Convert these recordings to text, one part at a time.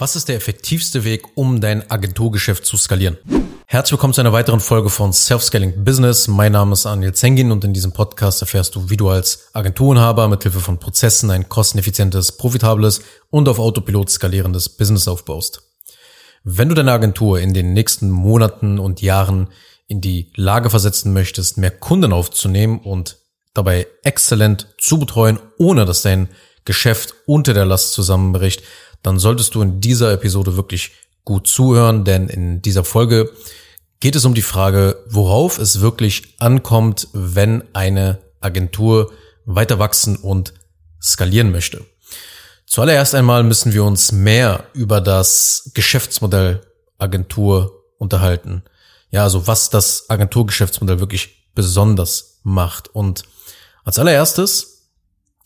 Was ist der effektivste Weg, um dein Agenturgeschäft zu skalieren? Herzlich willkommen zu einer weiteren Folge von Self-Scaling Business. Mein Name ist Anil Zengin und in diesem Podcast erfährst du, wie du als Agenturenhaber mithilfe von Prozessen ein kosteneffizientes, profitables und auf Autopilot skalierendes Business aufbaust. Wenn du deine Agentur in den nächsten Monaten und Jahren in die Lage versetzen möchtest, mehr Kunden aufzunehmen und dabei exzellent zu betreuen, ohne dass dein Geschäft unter der Last zusammenbricht, dann solltest du in dieser Episode wirklich gut zuhören, denn in dieser Folge geht es um die Frage, worauf es wirklich ankommt, wenn eine Agentur weiter wachsen und skalieren möchte. Zuallererst einmal müssen wir uns mehr über das Geschäftsmodell Agentur unterhalten. Ja, also was das Agenturgeschäftsmodell wirklich besonders macht. Und als allererstes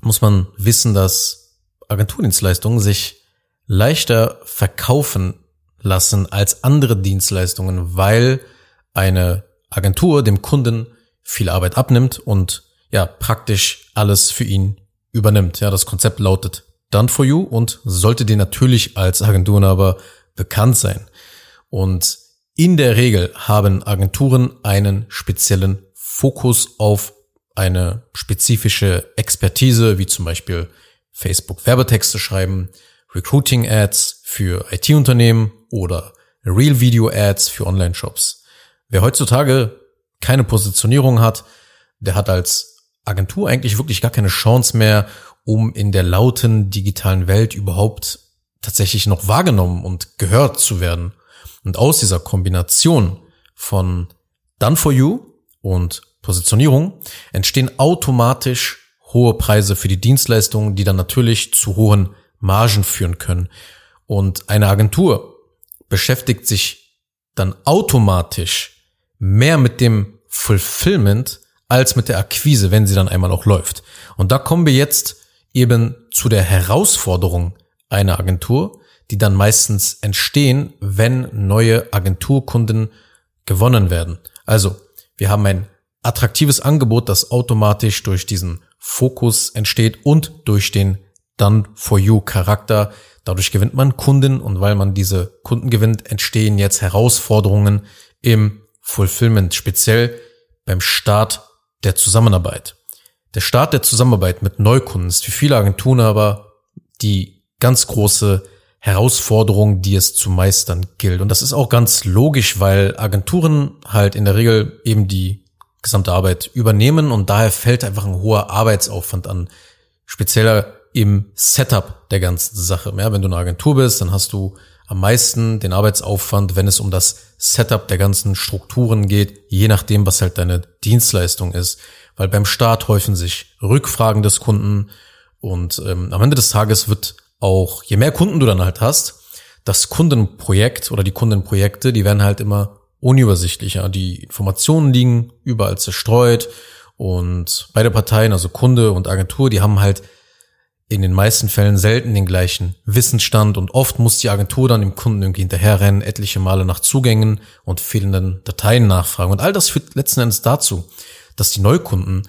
muss man wissen, dass Agenturdienstleistungen sich leichter verkaufen lassen als andere Dienstleistungen, weil eine Agentur dem Kunden viel Arbeit abnimmt und ja, praktisch alles für ihn übernimmt. Ja, das Konzept lautet Done for You und sollte dir natürlich als Agenturenhaber bekannt sein. Und in der Regel haben Agenturen einen speziellen Fokus auf eine spezifische Expertise, wie zum Beispiel Facebook Werbetexte schreiben, Recruiting Ads für IT-Unternehmen oder Real Video Ads für Online-Shops. Wer heutzutage keine Positionierung hat, der hat als Agentur eigentlich wirklich gar keine Chance mehr, um in der lauten digitalen Welt überhaupt tatsächlich noch wahrgenommen und gehört zu werden. Und aus dieser Kombination von Done for You und Positionierung entstehen automatisch hohe Preise für die Dienstleistungen, die dann natürlich zu hohen Margen führen können. Und eine Agentur beschäftigt sich dann automatisch mehr mit dem Fulfillment als mit der Akquise, wenn sie dann einmal auch läuft. Und da kommen wir jetzt eben zu der Herausforderung einer Agentur, die dann meistens entstehen, wenn neue Agenturkunden gewonnen werden. Also, wir haben ein attraktives Angebot, das automatisch durch diesen Fokus entsteht und durch den Done for You Charakter. Dadurch gewinnt man Kunden und weil man diese Kunden gewinnt, entstehen jetzt Herausforderungen im Fulfillment, speziell beim Start der Zusammenarbeit. Der Start der Zusammenarbeit mit Neukunden ist für viele Agenturen aber die ganz große Herausforderung, die es zu meistern gilt. Und das ist auch ganz logisch, weil Agenturen halt in der Regel eben die gesamte Arbeit übernehmen und daher fällt einfach ein hoher Arbeitsaufwand an. Spezieller im Setup der ganzen Sache. Ja, wenn du eine Agentur bist, dann hast du am meisten den Arbeitsaufwand, wenn es um das Setup der ganzen Strukturen geht, je nachdem, was halt deine Dienstleistung ist. Weil beim Start häufen sich Rückfragen des Kunden und ähm, am Ende des Tages wird auch, je mehr Kunden du dann halt hast, das Kundenprojekt oder die Kundenprojekte, die werden halt immer unübersichtlicher. Die Informationen liegen überall zerstreut und beide Parteien, also Kunde und Agentur, die haben halt in den meisten Fällen selten den gleichen Wissensstand und oft muss die Agentur dann dem Kunden irgendwie hinterherrennen, etliche Male nach Zugängen und fehlenden Dateien nachfragen. Und all das führt letzten Endes dazu, dass die Neukunden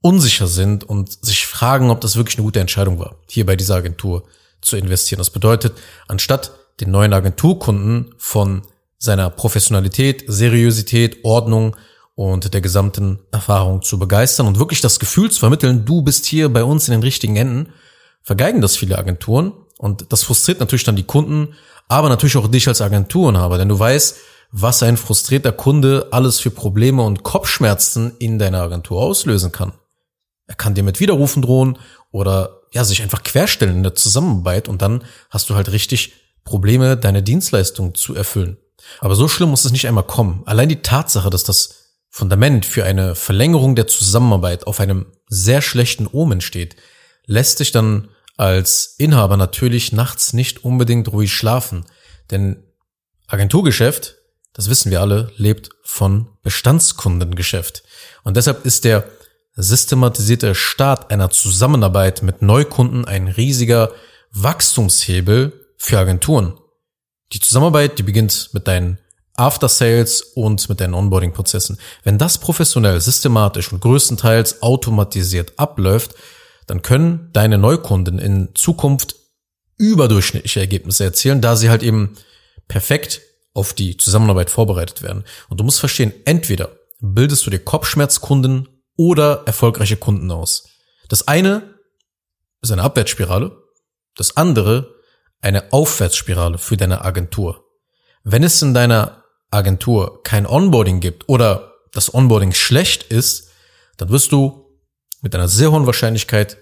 unsicher sind und sich fragen, ob das wirklich eine gute Entscheidung war, hier bei dieser Agentur zu investieren. Das bedeutet, anstatt den neuen Agenturkunden von seiner Professionalität, Seriosität, Ordnung und der gesamten Erfahrung zu begeistern und wirklich das Gefühl zu vermitteln, du bist hier bei uns in den richtigen Enden, vergeigen das viele Agenturen und das frustriert natürlich dann die Kunden, aber natürlich auch dich als Agenturenhaber, denn du weißt, was ein frustrierter Kunde alles für Probleme und Kopfschmerzen in deiner Agentur auslösen kann. Er kann dir mit Widerrufen drohen oder ja, sich einfach querstellen in der Zusammenarbeit und dann hast du halt richtig Probleme, deine Dienstleistung zu erfüllen. Aber so schlimm muss es nicht einmal kommen. Allein die Tatsache, dass das Fundament für eine Verlängerung der Zusammenarbeit auf einem sehr schlechten Omen steht, lässt sich dann als Inhaber natürlich nachts nicht unbedingt ruhig schlafen. Denn Agenturgeschäft, das wissen wir alle, lebt von Bestandskundengeschäft. Und deshalb ist der systematisierte Start einer Zusammenarbeit mit Neukunden ein riesiger Wachstumshebel für Agenturen. Die Zusammenarbeit, die beginnt mit deinen After Sales und mit deinen Onboarding-Prozessen. Wenn das professionell, systematisch und größtenteils automatisiert abläuft, dann können deine Neukunden in Zukunft überdurchschnittliche Ergebnisse erzielen, da sie halt eben perfekt auf die Zusammenarbeit vorbereitet werden. Und du musst verstehen, entweder bildest du dir Kopfschmerzkunden oder erfolgreiche Kunden aus. Das eine ist eine Abwärtsspirale, das andere eine Aufwärtsspirale für deine Agentur. Wenn es in deiner Agentur kein Onboarding gibt oder das Onboarding schlecht ist, dann wirst du mit einer sehr hohen Wahrscheinlichkeit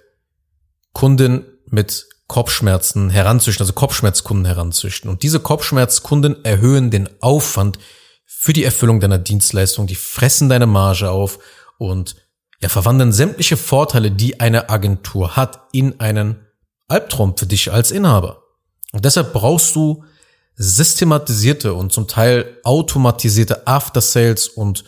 Kunden mit Kopfschmerzen heranzüchten, also Kopfschmerzkunden heranzüchten. Und diese Kopfschmerzkunden erhöhen den Aufwand für die Erfüllung deiner Dienstleistung, die fressen deine Marge auf und ja, verwandeln sämtliche Vorteile, die eine Agentur hat, in einen Albtraum für dich als Inhaber. Und deshalb brauchst du systematisierte und zum Teil automatisierte After-Sales und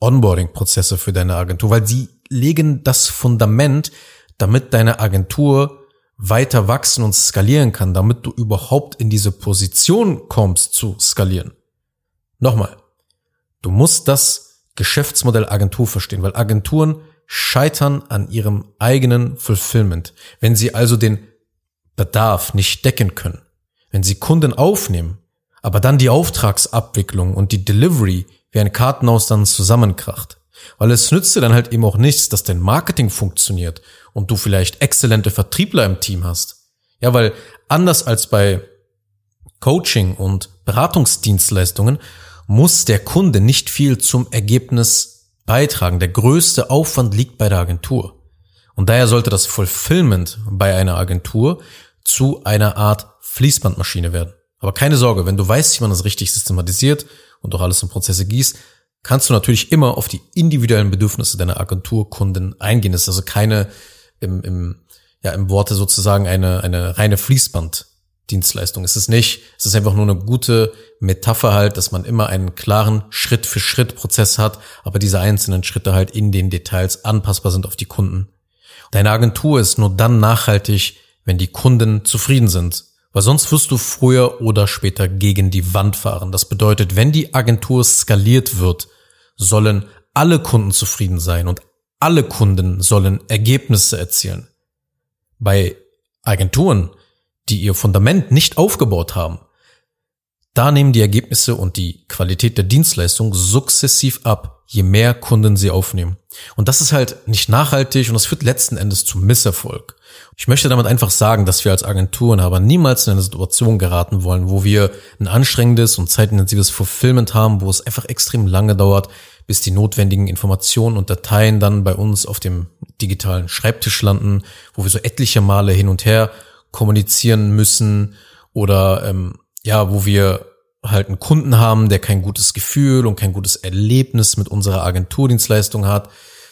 Onboarding-Prozesse für deine Agentur, weil sie legen das Fundament, damit deine Agentur weiter wachsen und skalieren kann, damit du überhaupt in diese Position kommst zu skalieren. Nochmal, du musst das Geschäftsmodell Agentur verstehen, weil Agenturen scheitern an ihrem eigenen Fulfillment. Wenn sie also den Bedarf nicht decken können, wenn sie Kunden aufnehmen, aber dann die Auftragsabwicklung und die Delivery wie ein Kartenhaus dann zusammenkracht. Weil es nützt dir dann halt eben auch nichts, dass dein Marketing funktioniert und du vielleicht exzellente Vertriebler im Team hast. Ja, weil anders als bei Coaching und Beratungsdienstleistungen muss der Kunde nicht viel zum Ergebnis beitragen. Der größte Aufwand liegt bei der Agentur. Und daher sollte das Fulfillment bei einer Agentur zu einer Art Fließbandmaschine werden. Aber keine Sorge, wenn du weißt, wie man das richtig systematisiert und auch alles in Prozesse gießt, kannst du natürlich immer auf die individuellen Bedürfnisse deiner Agenturkunden eingehen. Das ist also keine im, im, ja, im Worte sozusagen eine, eine reine Fließbanddienstleistung. Es ist nicht, es ist einfach nur eine gute Metapher halt, dass man immer einen klaren Schritt für Schritt Prozess hat, aber diese einzelnen Schritte halt in den Details anpassbar sind auf die Kunden. Deine Agentur ist nur dann nachhaltig, wenn die Kunden zufrieden sind. Weil sonst wirst du früher oder später gegen die Wand fahren. Das bedeutet, wenn die Agentur skaliert wird, sollen alle Kunden zufrieden sein und alle Kunden sollen Ergebnisse erzielen. Bei Agenturen, die ihr Fundament nicht aufgebaut haben, da nehmen die Ergebnisse und die Qualität der Dienstleistung sukzessiv ab, je mehr Kunden sie aufnehmen. Und das ist halt nicht nachhaltig und das führt letzten Endes zum Misserfolg. Ich möchte damit einfach sagen, dass wir als Agenturen aber niemals in eine Situation geraten wollen, wo wir ein anstrengendes und zeitintensives Fulfillment haben, wo es einfach extrem lange dauert, bis die notwendigen Informationen und Dateien dann bei uns auf dem digitalen Schreibtisch landen, wo wir so etliche Male hin und her kommunizieren müssen oder ähm, ja, wo wir halt einen Kunden haben, der kein gutes Gefühl und kein gutes Erlebnis mit unserer Agenturdienstleistung hat,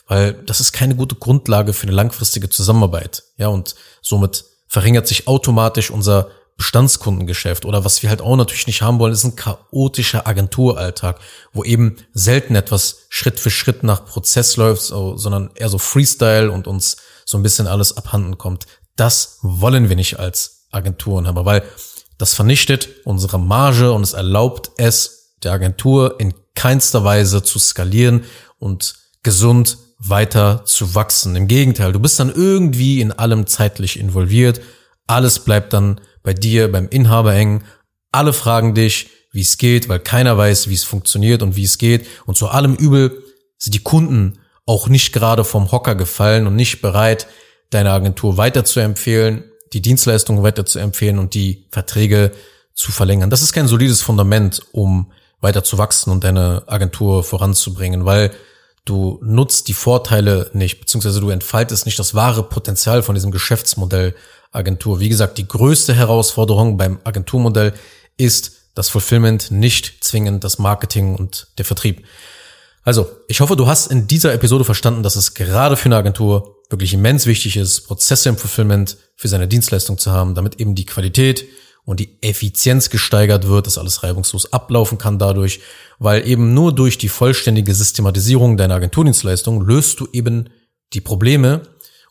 weil das ist keine gute Grundlage für eine langfristige Zusammenarbeit. Ja, und somit verringert sich automatisch unser Bestandskundengeschäft oder was wir halt auch natürlich nicht haben wollen, ist ein chaotischer Agenturalltag, wo eben selten etwas Schritt für Schritt nach Prozess läuft, sondern eher so Freestyle und uns so ein bisschen alles abhanden kommt. Das wollen wir nicht als Agenturen haben, weil das vernichtet unsere Marge und es erlaubt es der Agentur in keinster Weise zu skalieren und gesund weiter zu wachsen. Im Gegenteil, du bist dann irgendwie in allem zeitlich involviert. Alles bleibt dann bei dir, beim Inhaber hängen. Alle fragen dich, wie es geht, weil keiner weiß, wie es funktioniert und wie es geht. Und zu allem Übel sind die Kunden auch nicht gerade vom Hocker gefallen und nicht bereit, deine Agentur weiterzuempfehlen, die Dienstleistungen weiterzuempfehlen und die Verträge zu verlängern. Das ist kein solides Fundament, um weiter zu wachsen und deine Agentur voranzubringen, weil du nutzt die Vorteile nicht, beziehungsweise du entfaltest nicht das wahre Potenzial von diesem Geschäftsmodell Agentur. Wie gesagt, die größte Herausforderung beim Agenturmodell ist das Fulfillment, nicht zwingend das Marketing und der Vertrieb. Also, ich hoffe, du hast in dieser Episode verstanden, dass es gerade für eine Agentur wirklich immens wichtig ist, Prozesse im Fulfillment für seine Dienstleistung zu haben, damit eben die Qualität und die Effizienz gesteigert wird, dass alles reibungslos ablaufen kann dadurch, weil eben nur durch die vollständige Systematisierung deiner Agenturdienstleistung löst du eben die Probleme,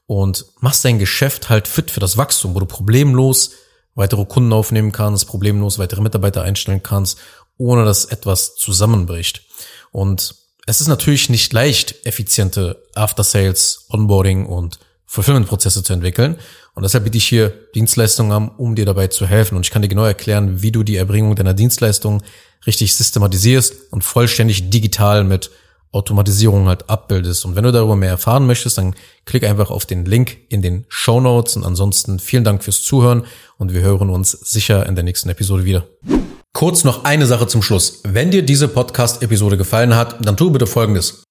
und machst dein Geschäft halt fit für das Wachstum, wo du problemlos weitere Kunden aufnehmen kannst, problemlos weitere Mitarbeiter einstellen kannst, ohne dass etwas zusammenbricht. Und es ist natürlich nicht leicht, effiziente After-Sales, Onboarding und Fulfillment-Prozesse zu entwickeln. Und deshalb biete ich hier Dienstleistungen an, um dir dabei zu helfen. Und ich kann dir genau erklären, wie du die Erbringung deiner Dienstleistung richtig systematisierst und vollständig digital mit Automatisierung halt abbildest. Und wenn du darüber mehr erfahren möchtest, dann klick einfach auf den Link in den Show Notes. Und ansonsten vielen Dank fürs Zuhören und wir hören uns sicher in der nächsten Episode wieder. Kurz noch eine Sache zum Schluss. Wenn dir diese Podcast-Episode gefallen hat, dann tu bitte Folgendes.